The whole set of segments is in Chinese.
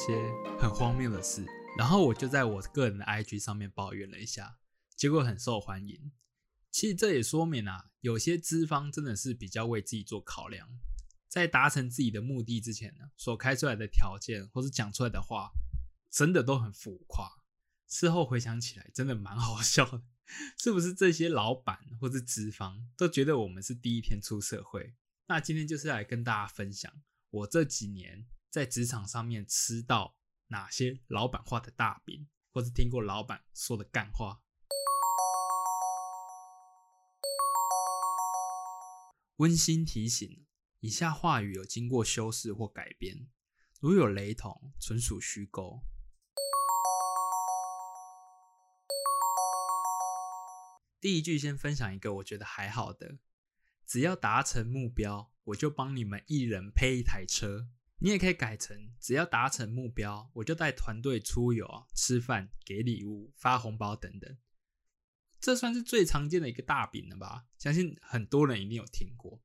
些很荒谬的事，然后我就在我个人的 IG 上面抱怨了一下，结果很受欢迎。其实这也说明啊，有些资方真的是比较为自己做考量，在达成自己的目的之前呢，所开出来的条件或是讲出来的话，真的都很浮夸。事后回想起来，真的蛮好笑的。是不是这些老板或是资方都觉得我们是第一天出社会？那今天就是来跟大家分享我这几年在职场上面吃到哪些老板画的大饼，或是听过老板说的干话。温馨提醒：以下话语有经过修饰或改编，如有雷同，纯属虚构。第一句先分享一个我觉得还好的，只要达成目标，我就帮你们一人配一台车。你也可以改成，只要达成目标，我就带团队出游、吃饭、给礼物、发红包等等。这算是最常见的一个大饼了吧？相信很多人一定有听过。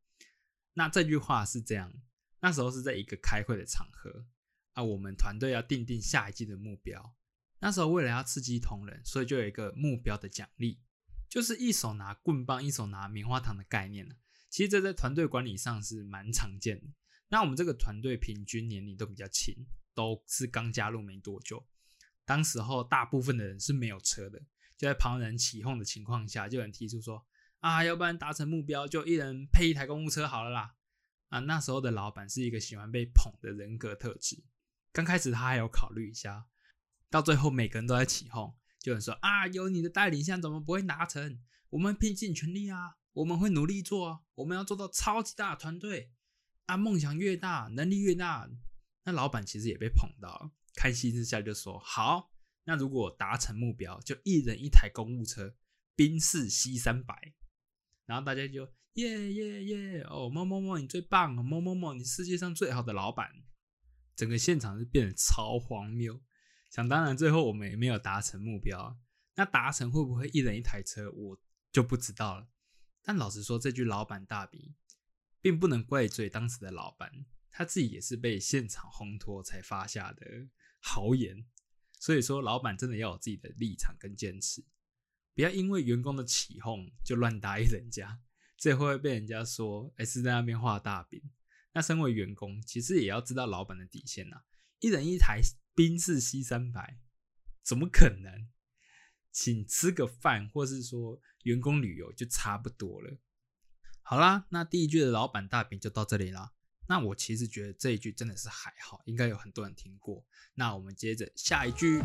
那这句话是这样，那时候是在一个开会的场合啊，我们团队要定定下一季的目标。那时候为了要刺激同仁，所以就有一个目标的奖励。就是一手拿棍棒，一手拿棉花糖的概念。其实这在团队管理上是蛮常见的。那我们这个团队平均年龄都比较轻，都是刚加入没多久。当时候大部分的人是没有车的，就在旁人起哄的情况下，就有人提出说：“啊，要不然达成目标就一人配一台公务车好了啦。”啊，那时候的老板是一个喜欢被捧的人格特质。刚开始他还有考虑一下，到最后每个人都在起哄。就有人说啊，有你的带领下，怎么不会达成？我们拼尽全力啊，我们会努力做啊，我们要做到超级大团队啊，梦想越大，能力越大。那老板其实也被捧到，开心之下就说好，那如果达成目标，就一人一台公务车，宾士 C 三百。然后大家就耶耶耶哦，某某某你最棒，某某某你世界上最好的老板。整个现场是变得超荒谬。想当然，最后我们也没有达成目标。那达成会不会一人一台车，我就不知道了。但老实说，这句“老板大饼”并不能怪罪当时的老板，他自己也是被现场烘托才发下的豪言。所以说，老板真的要有自己的立场跟坚持，不要因为员工的起哄就乱答应人家，这会被人家说哎是在那边画大饼。那身为员工，其实也要知道老板的底线呐，一人一台。宾士 C 三百，怎么可能？请吃个饭，或是说员工旅游就差不多了。好啦，那第一句的老板大饼就到这里啦。那我其实觉得这一句真的是还好，应该有很多人听过。那我们接着下一句。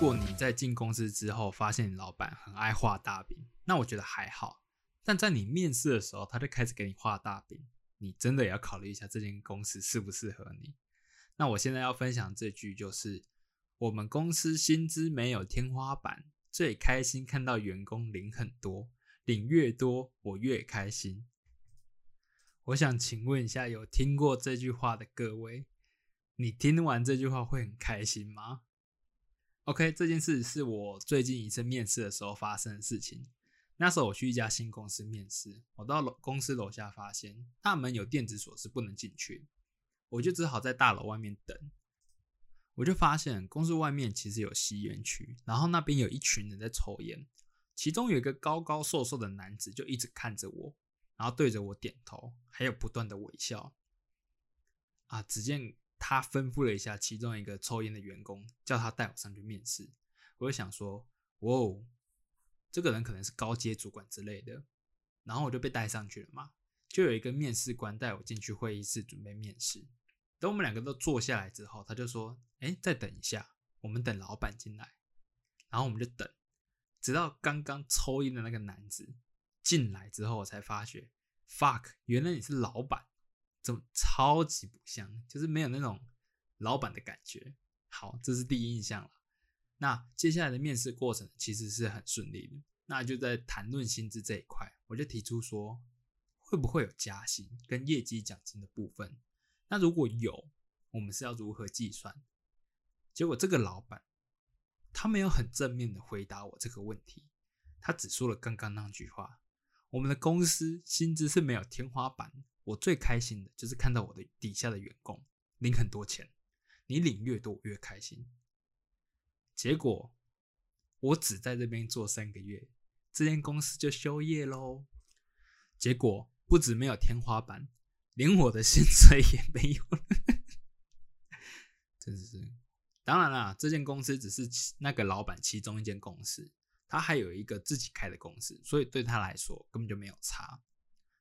如果你在进公司之后发现你老板很爱画大饼，那我觉得还好。但在你面试的时候，他就开始给你画大饼，你真的也要考虑一下这间公司适不适合你。那我现在要分享这句就是：我们公司薪资没有天花板，最开心看到员工领很多，领越多我越开心。我想请问一下，有听过这句话的各位，你听完这句话会很开心吗？OK，这件事是我最近一次面试的时候发生的事情。那时候我去一家新公司面试，我到楼公司楼下发现大门有电子锁是不能进去，我就只好在大楼外面等。我就发现公司外面其实有吸烟区，然后那边有一群人在抽烟，其中有一个高高瘦瘦的男子就一直看着我，然后对着我点头，还有不断的微笑。啊，只见。他吩咐了一下其中一个抽烟的员工，叫他带我上去面试。我就想说，哦，这个人可能是高阶主管之类的。然后我就被带上去了嘛，就有一个面试官带我进去会议室准备面试。等我们两个都坐下来之后，他就说：“哎，再等一下，我们等老板进来。”然后我们就等，直到刚刚抽烟的那个男子进来之后，我才发觉，fuck，原来你是老板。怎么超级不像，就是没有那种老板的感觉。好，这是第一印象了。那接下来的面试过程其实是很顺利的。那就在谈论薪资这一块，我就提出说，会不会有加薪跟业绩奖金的部分？那如果有，我们是要如何计算？结果这个老板他没有很正面的回答我这个问题，他只说了刚刚那句话：我们的公司薪资是没有天花板。我最开心的就是看到我的底下的员工领很多钱，你领越多越开心。结果我只在这边做三个月，这间公司就休业喽。结果不止没有天花板，连我的薪水也没有。真是，当然啦，这间公司只是那个老板其中一间公司，他还有一个自己开的公司，所以对他来说根本就没有差。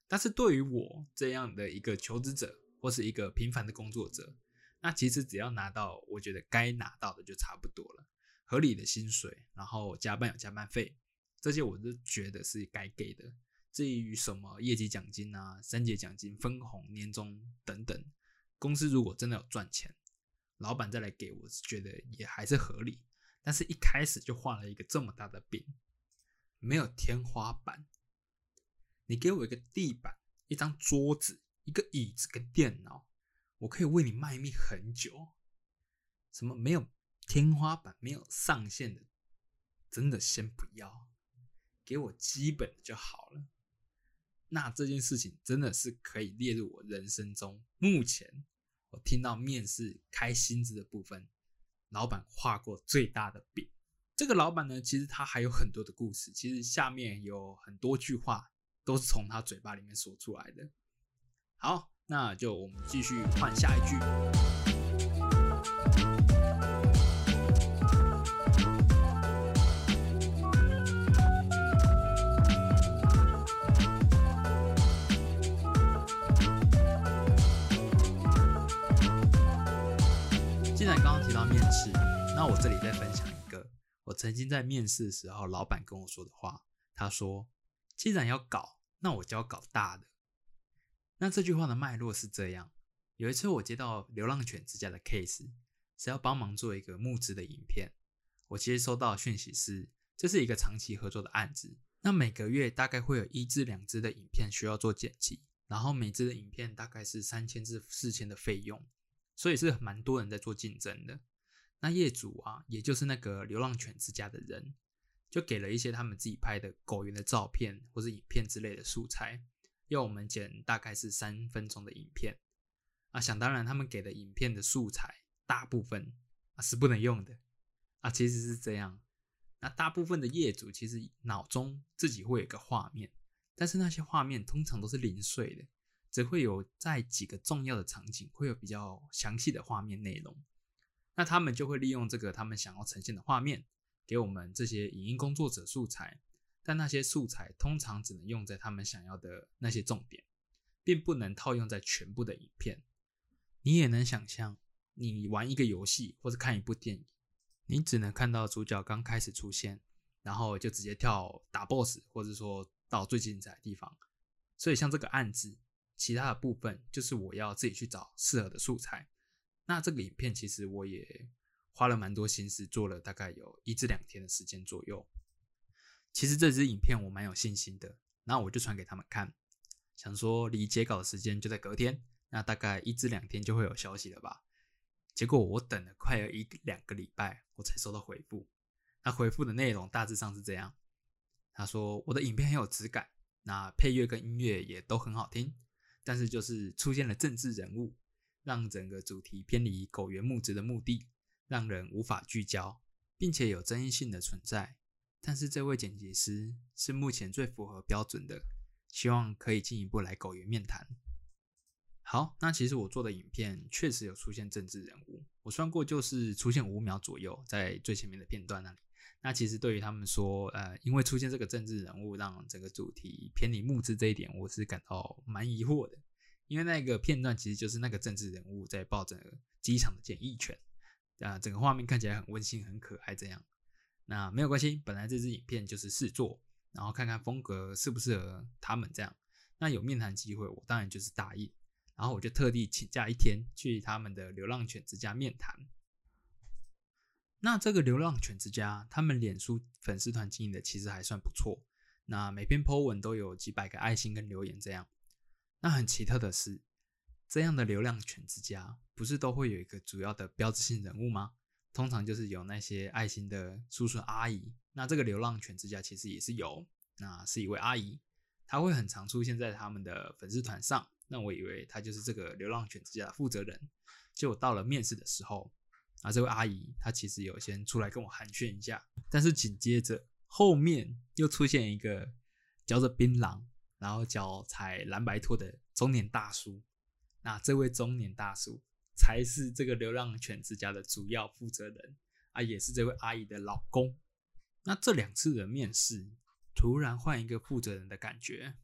但是对于我这样的一个求职者，或是一个平凡的工作者，那其实只要拿到我觉得该拿到的就差不多了，合理的薪水，然后加班有加班费，这些我都觉得是该给的。至于什么业绩奖金啊、三节奖金、分红、年终等等，公司如果真的有赚钱，老板再来给我，是觉得也还是合理。但是一开始就画了一个这么大的饼，没有天花板。你给我一个地板、一张桌子、一个椅子跟电脑，我可以为你卖命很久。什么没有天花板、没有上限的，真的先不要，给我基本的就好了。那这件事情真的是可以列入我人生中目前我听到面试开薪资的部分，老板画过最大的饼。这个老板呢，其实他还有很多的故事，其实下面有很多句话。都是从他嘴巴里面说出来的。好，那就我们继续换下一句。既然刚刚提到面试，那我这里再分享一个我曾经在面试的时候，老板跟我说的话。他说：“既然要搞。”那我就要搞大的。那这句话的脉络是这样：有一次我接到流浪犬之家的 case，是要帮忙做一个募资的影片。我其实收到讯息是，这是一个长期合作的案子。那每个月大概会有一至两支的影片需要做剪辑，然后每支的影片大概是三千至四千的费用，所以是蛮多人在做竞争的。那业主啊，也就是那个流浪犬之家的人。就给了一些他们自己拍的狗园的照片或者影片之类的素材，要我们剪大概是三分钟的影片。啊，想当然，他们给的影片的素材大部分啊是不能用的。啊，其实是这样。那大部分的业主其实脑中自己会有一个画面，但是那些画面通常都是零碎的，只会有在几个重要的场景会有比较详细的画面内容。那他们就会利用这个他们想要呈现的画面。给我们这些影音工作者素材，但那些素材通常只能用在他们想要的那些重点，并不能套用在全部的影片。你也能想象，你玩一个游戏或者看一部电影，你只能看到主角刚开始出现，然后就直接跳打 BOSS，或者说到最精彩的地方。所以像这个案子，其他的部分就是我要自己去找适合的素材。那这个影片其实我也。花了蛮多心思，做了大概有一至两天的时间左右。其实这支影片我蛮有信心的，那我就传给他们看，想说离截稿的时间就在隔天，那大概一至两天就会有消息了吧。结果我等了快有一两个礼拜，我才收到回复。那回复的内容大致上是这样：他说我的影片很有质感，那配乐跟音乐也都很好听，但是就是出现了政治人物，让整个主题偏离狗园募资的目的。让人无法聚焦，并且有争议性的存在。但是这位剪辑师是目前最符合标准的，希望可以进一步来狗园面谈。好，那其实我做的影片确实有出现政治人物，我算过就是出现五秒左右，在最前面的片段那里。那其实对于他们说，呃，因为出现这个政治人物，让整个主题偏离木质这一点，我是感到蛮疑惑的。因为那个片段其实就是那个政治人物在抱着机场的检疫权。啊，整个画面看起来很温馨、很可爱，这样。那没有关系，本来这支影片就是试做，然后看看风格适不适合他们这样。那有面谈机会，我当然就是答应。然后我就特地请假一天去他们的流浪犬之家面谈。那这个流浪犬之家，他们脸书粉丝团经营的其实还算不错。那每篇 po 文都有几百个爱心跟留言，这样。那很奇特的是，这样的流浪犬之家，不是都会有一个主要的标志性人物吗？通常就是有那些爱心的叔叔阿姨。那这个流浪犬之家其实也是有，那是一位阿姨，她会很常出现在他们的粉丝团上。那我以为她就是这个流浪犬之家的负责人。结果到了面试的时候，啊，这位阿姨她其实有先出来跟我寒暄一下，但是紧接着。后面又出现一个嚼着槟榔，然后脚踩蓝白拖的中年大叔。那这位中年大叔才是这个流浪犬之家的主要负责人啊，也是这位阿姨的老公。那这两次的面试，突然换一个负责人的感觉。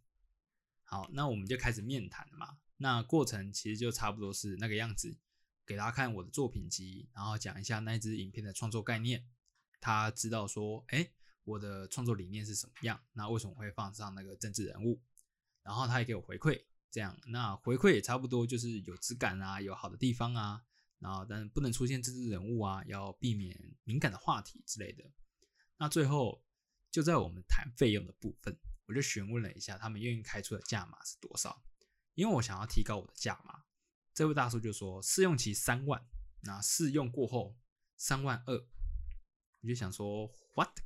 好，那我们就开始面谈了嘛。那过程其实就差不多是那个样子，给大家看我的作品集，然后讲一下那支影片的创作概念。他知道说，哎。我的创作理念是什么样？那为什么会放上那个政治人物？然后他也给我回馈，这样那回馈也差不多，就是有质感啊，有好的地方啊，然后但不能出现政治人物啊，要避免敏感的话题之类的。那最后就在我们谈费用的部分，我就询问了一下他们愿意开出的价码是多少，因为我想要提高我的价码。这位大叔就说试用期三万，那试用过后三万二，我就想说 what？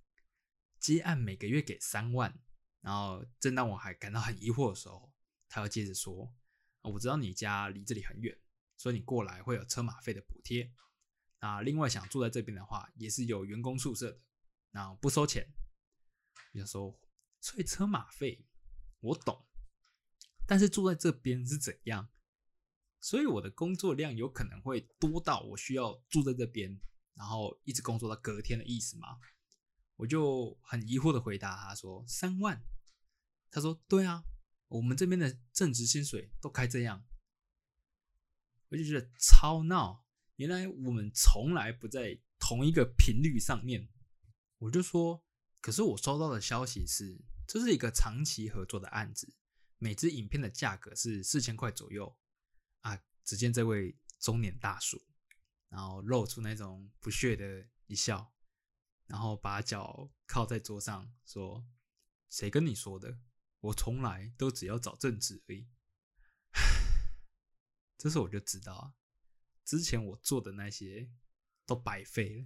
接案每个月给三万，然后正当我还感到很疑惑的时候，他又接着说：“我知道你家离这里很远，所以你过来会有车马费的补贴。那另外想住在这边的话，也是有员工宿舍的，那不收钱。”我想说，所以车马费我懂，但是住在这边是怎样？所以我的工作量有可能会多到我需要住在这边，然后一直工作到隔天的意思吗？我就很疑惑的回答他说：“三万。”他说：“对啊，我们这边的正职薪水都开这样。”我就觉得超闹，原来我们从来不在同一个频率上面。我就说：“可是我收到的消息是，这是一个长期合作的案子，每支影片的价格是四千块左右。”啊！只见这位中年大叔，然后露出那种不屑的一笑。然后把脚靠在桌上，说：“谁跟你说的？我从来都只要找正职而已。”这时候我就知道，之前我做的那些都白费了。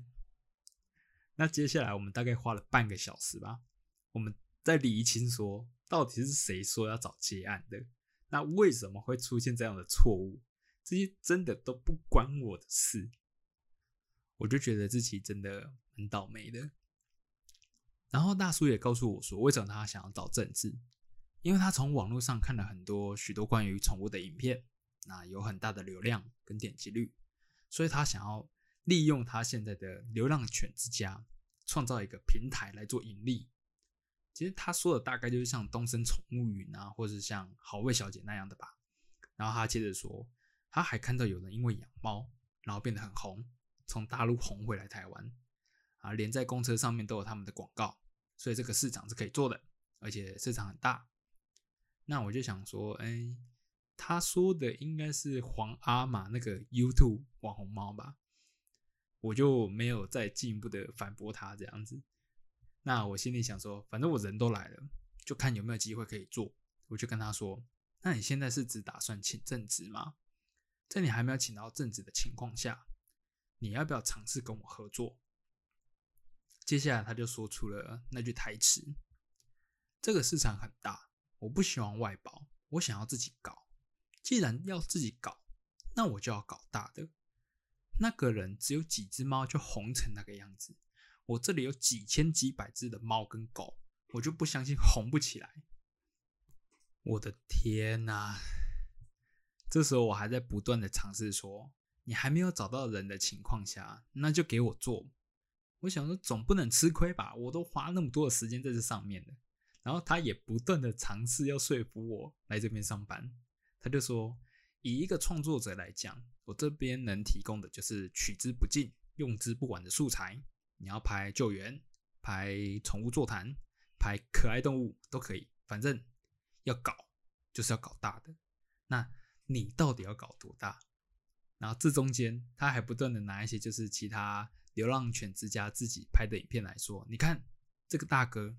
那接下来我们大概花了半个小时吧，我们在理清说，到底是谁说要找接案的？那为什么会出现这样的错误？这些真的都不关我的事。我就觉得自己真的很倒霉的。然后大叔也告诉我说，为什么他想要找政治？因为他从网络上看了很多许多关于宠物的影片，那有很大的流量跟点击率，所以他想要利用他现在的流浪犬之家，创造一个平台来做盈利。其实他说的大概就是像东森宠物云啊，或者像好味小姐那样的吧。然后他接着说，他还看到有人因为养猫，然后变得很红。从大陆红回来台湾，啊，连在公车上面都有他们的广告，所以这个市场是可以做的，而且市场很大。那我就想说，哎，他说的应该是黄阿玛那个 YouTube 网红猫吧？我就没有再进一步的反驳他这样子。那我心里想说，反正我人都来了，就看有没有机会可以做。我就跟他说，那你现在是只打算请正职吗？在你还没有请到正职的情况下。你要不要尝试跟我合作？接下来他就说出了那句台词：“这个市场很大，我不希望外包，我想要自己搞。既然要自己搞，那我就要搞大的。那个人只有几只猫就红成那个样子，我这里有几千几百只的猫跟狗，我就不相信红不起来。我的天哪！这时候我还在不断的尝试说。”你还没有找到人的情况下，那就给我做。我想说，总不能吃亏吧？我都花那么多的时间在这上面了。然后他也不断的尝试要说服我来这边上班。他就说，以一个创作者来讲，我这边能提供的就是取之不尽、用之不完的素材。你要拍救援、拍宠物座谈、拍可爱动物都可以，反正要搞就是要搞大的。那你到底要搞多大？然后这中间，他还不断的拿一些就是其他流浪犬之家自己拍的影片来说，你看这个大哥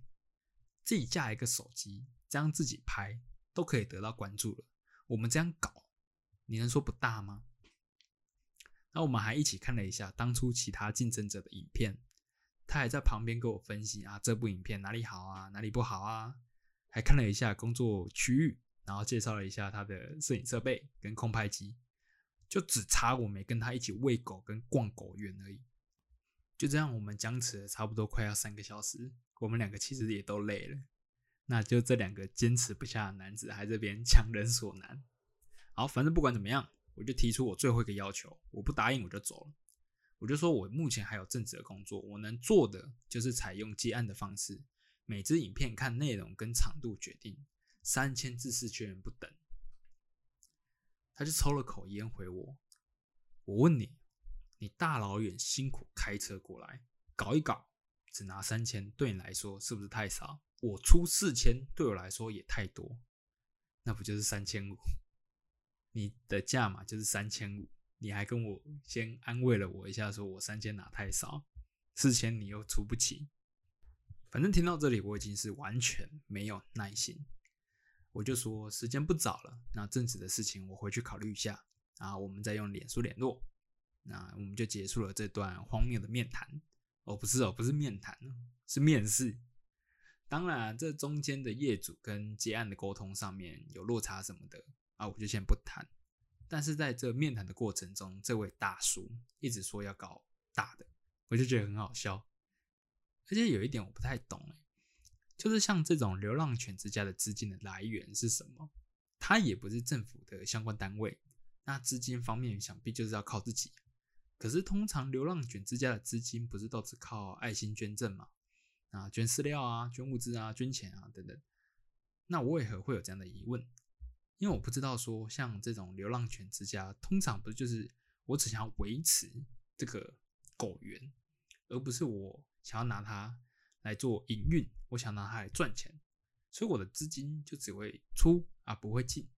自己架一个手机，这样自己拍都可以得到关注了。我们这样搞，你能说不大吗？那我们还一起看了一下当初其他竞争者的影片，他还在旁边给我分析啊，这部影片哪里好啊，哪里不好啊，还看了一下工作区域，然后介绍了一下他的摄影设备跟空拍机，就只差我没跟他一起喂狗跟逛狗园而已。就这样，我们僵持了差不多快要三个小时，我们两个其实也都累了。那就这两个坚持不下的男子还这边强人所难。好，反正不管怎么样。我就提出我最后一个要求，我不答应我就走了。我就说我目前还有正职的工作，我能做的就是采用接案的方式，每支影片看内容跟长度决定，三千至四千元不等。他就抽了口烟回我，我问你，你大老远辛苦开车过来搞一搞，只拿三千，对你来说是不是太少？我出四千，对我来说也太多，那不就是三千五？你的价码就是三千五，你还跟我先安慰了我一下，说我三千拿太少，四千你又出不起。反正听到这里，我已经是完全没有耐心，我就说时间不早了，那正职的事情我回去考虑一下，然后我们再用脸书联络，那我们就结束了这段荒谬的面谈。哦，不是哦，不是面谈是面试。当然，这中间的业主跟接案的沟通上面有落差什么的。啊，我就先不谈。但是在这面谈的过程中，这位大叔一直说要搞大的，我就觉得很好笑。而且有一点我不太懂就是像这种流浪犬之家的资金的来源是什么？它也不是政府的相关单位，那资金方面想必就是要靠自己。可是通常流浪犬之家的资金不是都是靠爱心捐赠吗？啊，捐饲料啊，捐物资啊，捐钱啊等等。那我为何会有这样的疑问？因为我不知道说像这种流浪犬之家，通常不就是我只想要维持这个狗园，而不是我想要拿它来做营运，我想拿它来赚钱，所以我的资金就只会出啊不会进。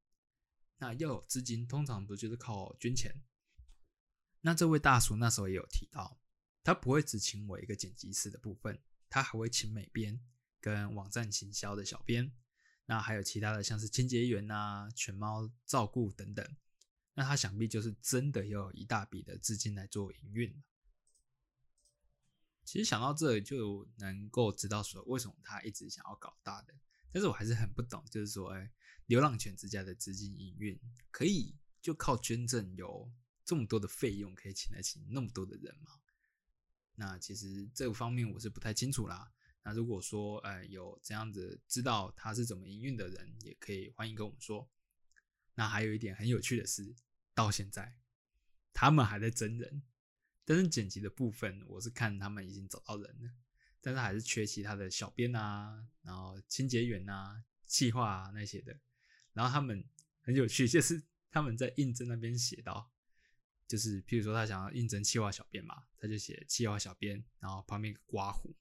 那要有资金，通常不就是靠捐钱？那这位大叔那时候也有提到，他不会只请我一个剪辑师的部分，他还会请美编跟网站行销的小编。那还有其他的，像是清洁员呐、犬猫照顾等等，那他想必就是真的要有一大笔的资金来做营运。其实想到这就能够知道说，为什么他一直想要搞大的。但是我还是很不懂，就是说，哎，流浪犬之家的资金营运可以就靠捐赠有这么多的费用，可以请得起那么多的人吗？那其实这个方面我是不太清楚啦。那如果说，呃，有这样子知道他是怎么营运的人，也可以欢迎跟我们说。那还有一点很有趣的是，到现在他们还在真人，但是剪辑的部分，我是看他们已经找到人了，但是还是缺其他的小编啊，然后清洁员啊、企划啊那些的。然后他们很有趣，就是他们在应征那边写到，就是譬如说他想要应征企划小编嘛，他就写企划小编，然后旁边一个刮胡。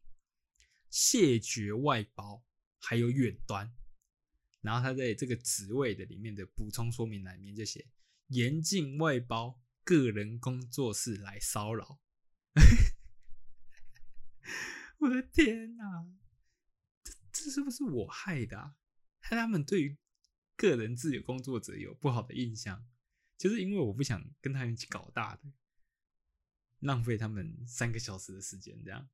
谢绝外包，还有远端，然后他在这个职位的里面的补充说明里面就写严禁外包个人工作室来骚扰。我的天哪，这这是不是我害的？害他们对于个人自由工作者有不好的印象，就是因为我不想跟他一起搞大的，浪费他们三个小时的时间这样。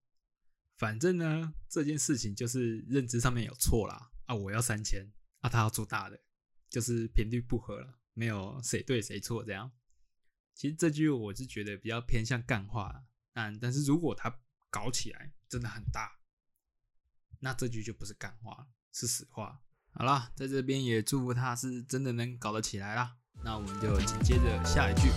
反正呢，这件事情就是认知上面有错啦啊！我要三千啊，他要做大的，就是频率不合了，没有谁对谁错这样。其实这句我是觉得比较偏向干话，但但是如果他搞起来真的很大，那这句就不是干话，是实话。好啦，在这边也祝福他是真的能搞得起来啦。那我们就紧接着下一句。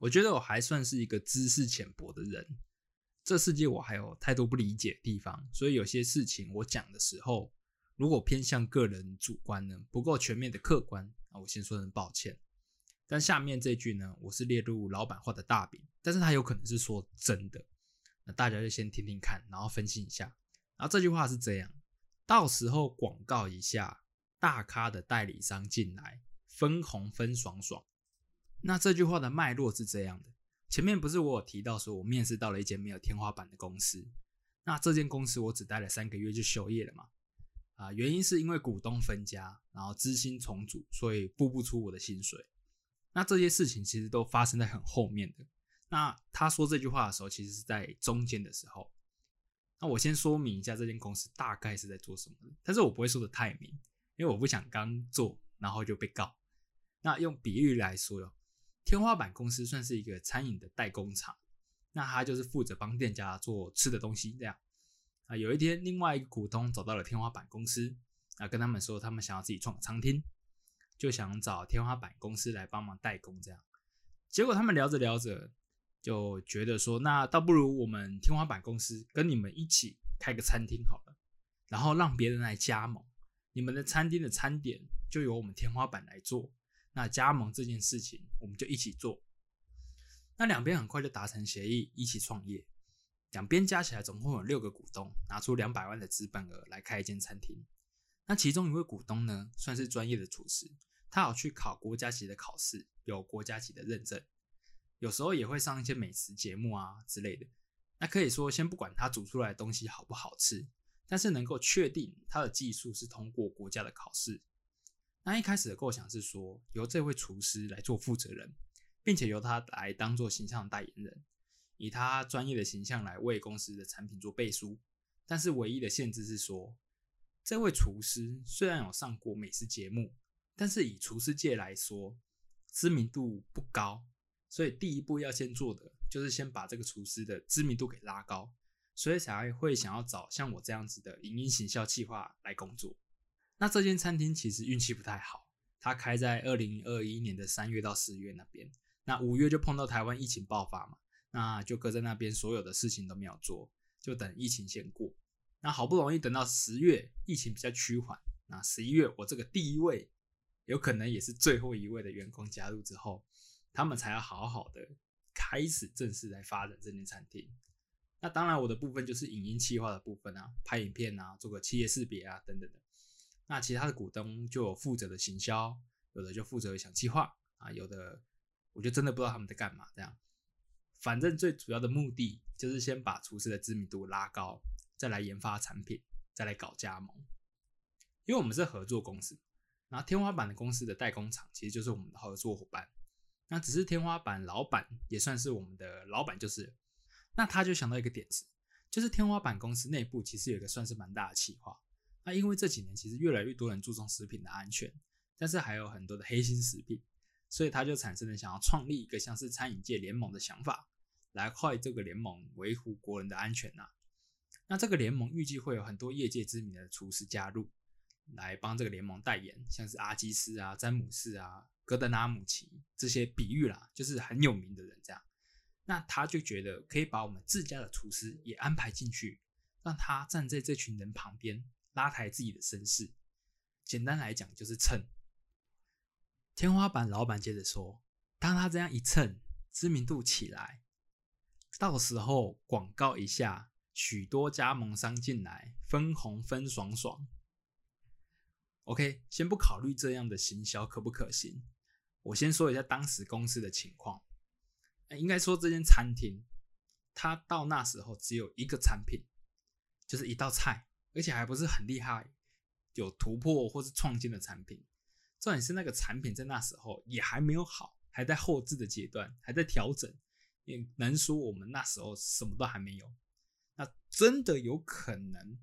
我觉得我还算是一个知识浅薄的人，这世界我还有太多不理解的地方，所以有些事情我讲的时候，如果偏向个人主观呢，不够全面的客观，啊我先说声抱歉。但下面这句呢，我是列入老板画的大饼，但是他有可能是说真的。那大家就先听听看，然后分析一下。然后这句话是这样：到时候广告一下，大咖的代理商进来，分红分爽爽。那这句话的脉络是这样的：前面不是我有提到说我面试到了一间没有天花板的公司，那这间公司我只待了三个月就休业了嘛？啊，原因是因为股东分家，然后资金重组，所以付不出我的薪水。那这些事情其实都发生在很后面的。那他说这句话的时候，其实是在中间的时候。那我先说明一下这间公司大概是在做什么，但是我不会说的太明，因为我不想刚做然后就被告。那用比喻来说哟，天花板公司算是一个餐饮的代工厂，那他就是负责帮店家做吃的东西这样。啊，有一天另外一个股东走到了天花板公司，啊，跟他们说他们想要自己创餐厅，就想找天花板公司来帮忙代工这样。结果他们聊着聊着。就觉得说，那倒不如我们天花板公司跟你们一起开个餐厅好了，然后让别人来加盟，你们的餐厅的餐点就由我们天花板来做。那加盟这件事情，我们就一起做。那两边很快就达成协议，一起创业。两边加起来总共有六个股东，拿出两百万的资本额来开一间餐厅。那其中一位股东呢，算是专业的厨师，他有去考国家级的考试，有国家级的认证。有时候也会上一些美食节目啊之类的，那可以说先不管他煮出来的东西好不好吃，但是能够确定他的技术是通过国家的考试。那一开始的构想是说，由这位厨师来做负责人，并且由他来当做形象代言人，以他专业的形象来为公司的产品做背书。但是唯一的限制是说，这位厨师虽然有上过美食节目，但是以厨师界来说，知名度不高。所以第一步要先做的就是先把这个厨师的知名度给拉高，所以才会想要找像我这样子的影音行销企划来工作。那这间餐厅其实运气不太好，它开在二零二一年的三月到四月那边，那五月就碰到台湾疫情爆发嘛，那就搁在那边所有的事情都没有做，就等疫情先过。那好不容易等到十月，疫情比较趋缓，那十一月我这个第一位，有可能也是最后一位的员工加入之后。他们才要好好的开始正式来发展这间餐厅。那当然，我的部分就是影音企划的部分啊，拍影片啊，做个企业识别啊，等等的。那其他的股东就有负责的行销，有的就负责想企划啊，有的我就真的不知道他们在干嘛。这样，反正最主要的目的就是先把厨师的知名度拉高，再来研发产品，再来搞加盟。因为我们是合作公司，然后天花板的公司的代工厂其实就是我们的合作伙伴。那只是天花板老板也算是我们的老板，就是那他就想到一个点子，就是天花板公司内部其实有一个算是蛮大的企划。那因为这几年其实越来越多人注重食品的安全，但是还有很多的黑心食品，所以他就产生了想要创立一个像是餐饮界联盟的想法，来快这个联盟维护国人的安全呐。那这个联盟预计会有很多业界知名的厨师加入，来帮这个联盟代言，像是阿基斯啊、詹姆斯啊。戈德纳姆奇这些比喻啦，就是很有名的人这样，那他就觉得可以把我们自家的厨师也安排进去，让他站在这群人旁边，拉抬自己的声势。简单来讲就是蹭。天花板老板接着说，当他这样一蹭，知名度起来，到时候广告一下，许多加盟商进来，分红分爽爽。OK，先不考虑这样的行销可不可行。我先说一下当时公司的情况，应该说这间餐厅，它到那时候只有一个产品，就是一道菜，而且还不是很厉害，有突破或是创新的产品。重点是那个产品在那时候也还没有好，还在后置的阶段，还在调整。也能说我们那时候什么都还没有。那真的有可能，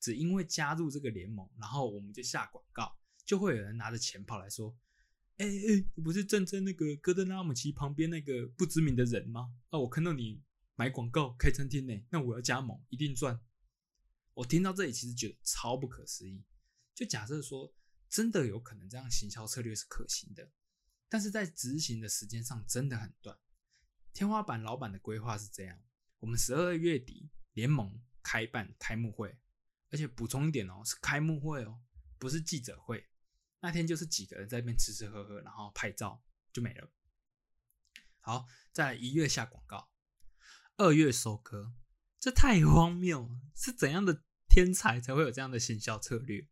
只因为加入这个联盟，然后我们就下广告，就会有人拿着钱跑来说。哎哎，你不是站在那个戈登拉姆齐旁边那个不知名的人吗？啊，我看到你买广告开餐厅呢，那我要加盟，一定赚。我听到这里其实觉得超不可思议。就假设说真的有可能这样行销策略是可行的，但是在执行的时间上真的很短。天花板老板的规划是这样：我们十二月底联盟开办开幕会，而且补充一点哦，是开幕会哦，不是记者会。那天就是几个人在那边吃吃喝喝，然后拍照，就没了。好，在一月下广告，二月收割，这太荒谬了！是怎样的天才才会有这样的行销策略？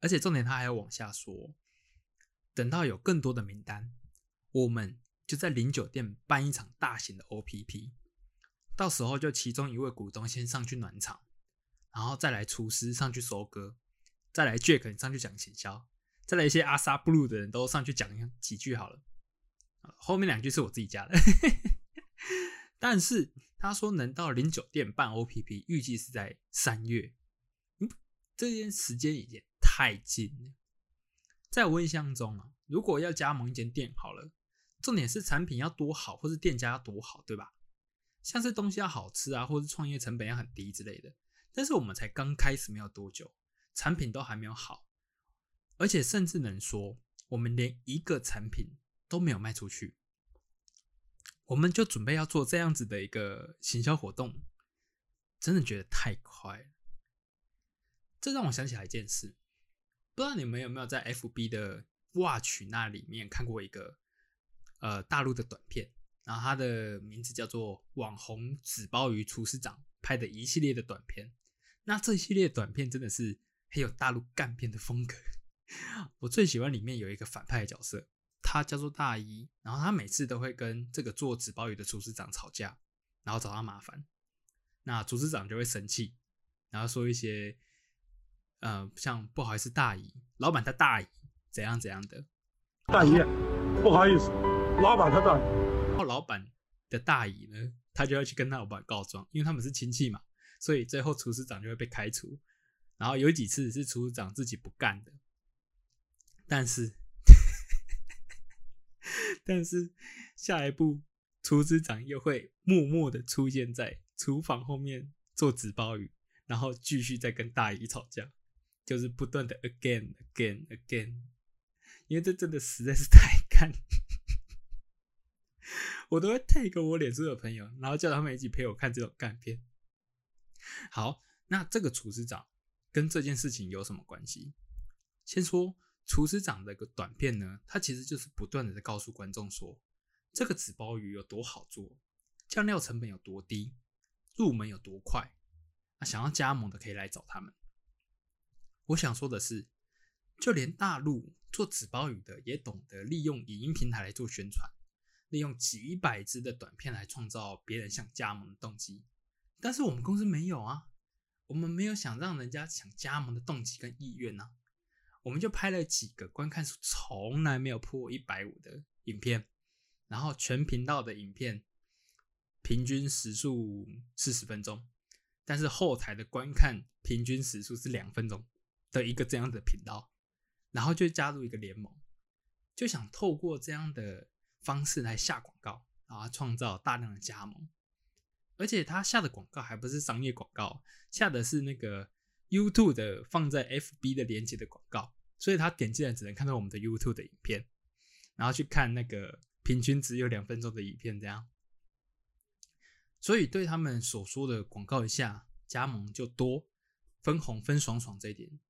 而且重点，他还要往下说，等到有更多的名单，我们就在零酒店办一场大型的 OPP，到时候就其中一位股东先上去暖场，然后再来厨师上去收割，再来 Jack 上去讲行销，再来一些阿萨布鲁的人都上去讲几句好了。后面两句是我自己加的，但是他说能到零酒店办 OPP，预计是在三月。嗯，这件时间已经太近了。在我印象中啊，如果要加盟一间店，好了，重点是产品要多好，或是店家要多好，对吧？像是东西要好吃啊，或是创业成本要很低之类的。但是我们才刚开始没有多久，产品都还没有好，而且甚至能说，我们连一个产品。都没有卖出去，我们就准备要做这样子的一个行销活动，真的觉得太快了。这让我想起来一件事，不知道你们有没有在 FB 的 Watch 那里面看过一个呃大陆的短片，然后他的名字叫做“网红纸包鱼厨师长”拍的一系列的短片。那这一系列短片真的是很有大陆干片的风格。我最喜欢里面有一个反派角色。他叫做大一，然后他每次都会跟这个做纸包鱼的厨师长吵架，然后找他麻烦。那厨师长就会生气，然后说一些，呃，像不好意思，大姨，老板他大姨怎样怎样的。大姨，不好意思，老板他大姨。然后老板的大姨呢，他就要去跟他老板告状，因为他们是亲戚嘛，所以最后厨师长就会被开除。然后有几次是厨师长自己不干的，但是。但是下一步，厨师长又会默默的出现在厨房后面做纸包鱼，然后继续再跟大姨吵架，就是不断的 again again again，因为这真的实在是太干，我都会 take 我脸书的朋友，然后叫他们一起陪我看这种干片。好，那这个厨师长跟这件事情有什么关系？先说。厨师长的个短片呢，他其实就是不断的在告诉观众说，这个纸包鱼有多好做，酱料成本有多低，入门有多快。那想要加盟的可以来找他们。我想说的是，就连大陆做纸包鱼的也懂得利用影音平台来做宣传，利用几百支的短片来创造别人想加盟的动机。但是我们公司没有啊，我们没有想让人家想加盟的动机跟意愿呢。我们就拍了几个观看数从来没有破一百五的影片，然后全频道的影片平均时速四十分钟，但是后台的观看平均时速是两分钟的一个这样的频道，然后就加入一个联盟，就想透过这样的方式来下广告，然后创造大量的加盟，而且他下的广告还不是商业广告，下的是那个。YouTube 的放在 FB 的连接的广告，所以他点进来只能看到我们的 YouTube 的影片，然后去看那个平均只有两分钟的影片，这样。所以对他们所说的广告一下加盟就多分红分爽爽这一点，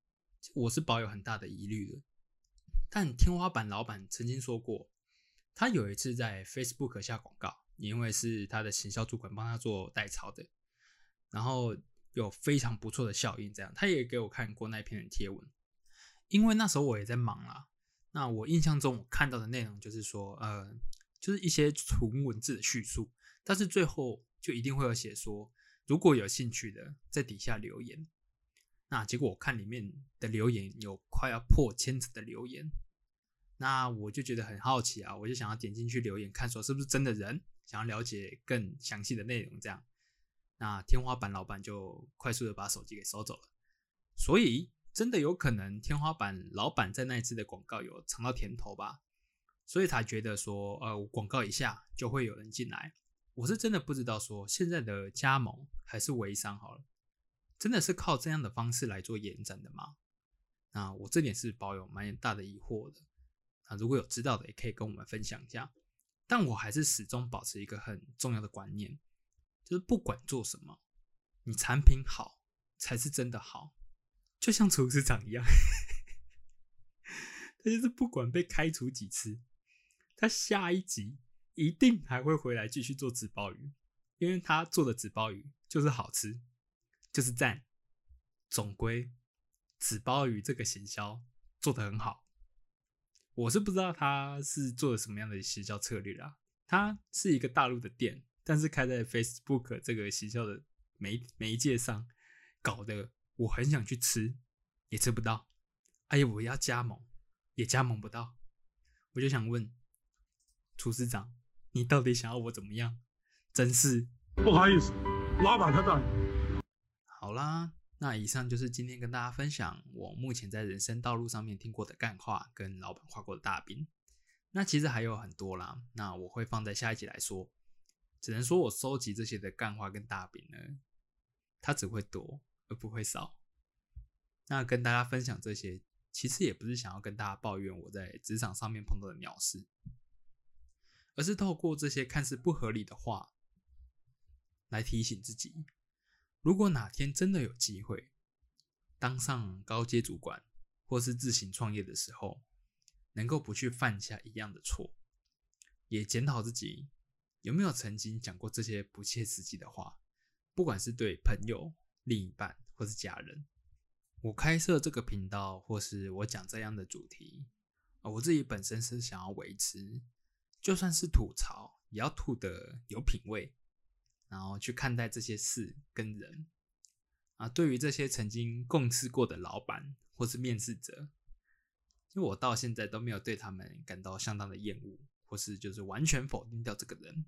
我是保有很大的疑虑的。但天花板老板曾经说过，他有一次在 Facebook 下广告，因为是他的行销主管帮他做代操的，然后。有非常不错的效应，这样他也给我看过那篇的贴文，因为那时候我也在忙啦。那我印象中我看到的内容就是说，呃，就是一些纯文字的叙述，但是最后就一定会有写说，如果有兴趣的在底下留言。那结果我看里面的留言有快要破千字的留言，那我就觉得很好奇啊，我就想要点进去留言看，说是不是真的人，想要了解更详细的内容，这样。那天花板老板就快速的把手机给收走了，所以真的有可能天花板老板在那一次的广告有尝到甜头吧，所以才觉得说，呃，广告一下就会有人进来。我是真的不知道说现在的加盟还是微商好了，真的是靠这样的方式来做延展的吗？那我这点是保有蛮大的疑惑的。如果有知道的也可以跟我们分享一下。但我还是始终保持一个很重要的观念。就是不管做什么，你产品好才是真的好，就像厨师长一样，他就是不管被开除几次，他下一集一定还会回来继续做纸包鱼，因为他做的纸包鱼就是好吃，就是赞。总归纸包鱼这个行销做得很好，我是不知道他是做了什么样的行销策略啦。他是一个大陆的店，但是开在 Facebook 这个行销的媒媒介上，搞得我很想去吃，也吃不到。哎呀，我要加盟，也加盟不到。我就想问厨师长，你到底想要我怎么样？真是不好意思，老板他在。好啦，那以上就是今天跟大家分享我目前在人生道路上面听过的干话，跟老板画过的大饼。那其实还有很多啦，那我会放在下一集来说。只能说我收集这些的干话跟大饼呢，它只会多而不会少。那跟大家分享这些。其实也不是想要跟大家抱怨我在职场上面碰到的鸟事，而是透过这些看似不合理的话，来提醒自己：如果哪天真的有机会当上高阶主管，或是自行创业的时候，能够不去犯下一样的错，也检讨自己有没有曾经讲过这些不切实际的话，不管是对朋友、另一半或是家人。我开设这个频道，或是我讲这样的主题，我自己本身是想要维持，就算是吐槽，也要吐的有品味，然后去看待这些事跟人。啊，对于这些曾经共事过的老板或是面试者，因为我到现在都没有对他们感到相当的厌恶，或是就是完全否定掉这个人，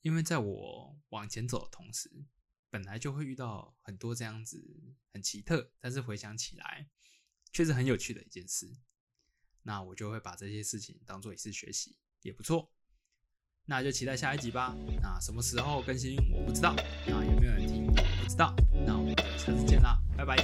因为在我往前走的同时。本来就会遇到很多这样子很奇特，但是回想起来确实很有趣的一件事。那我就会把这些事情当做一次学习，也不错。那就期待下一集吧。那什么时候更新我不知道那有没有人听我不知道那我们就下次见啦拜拜。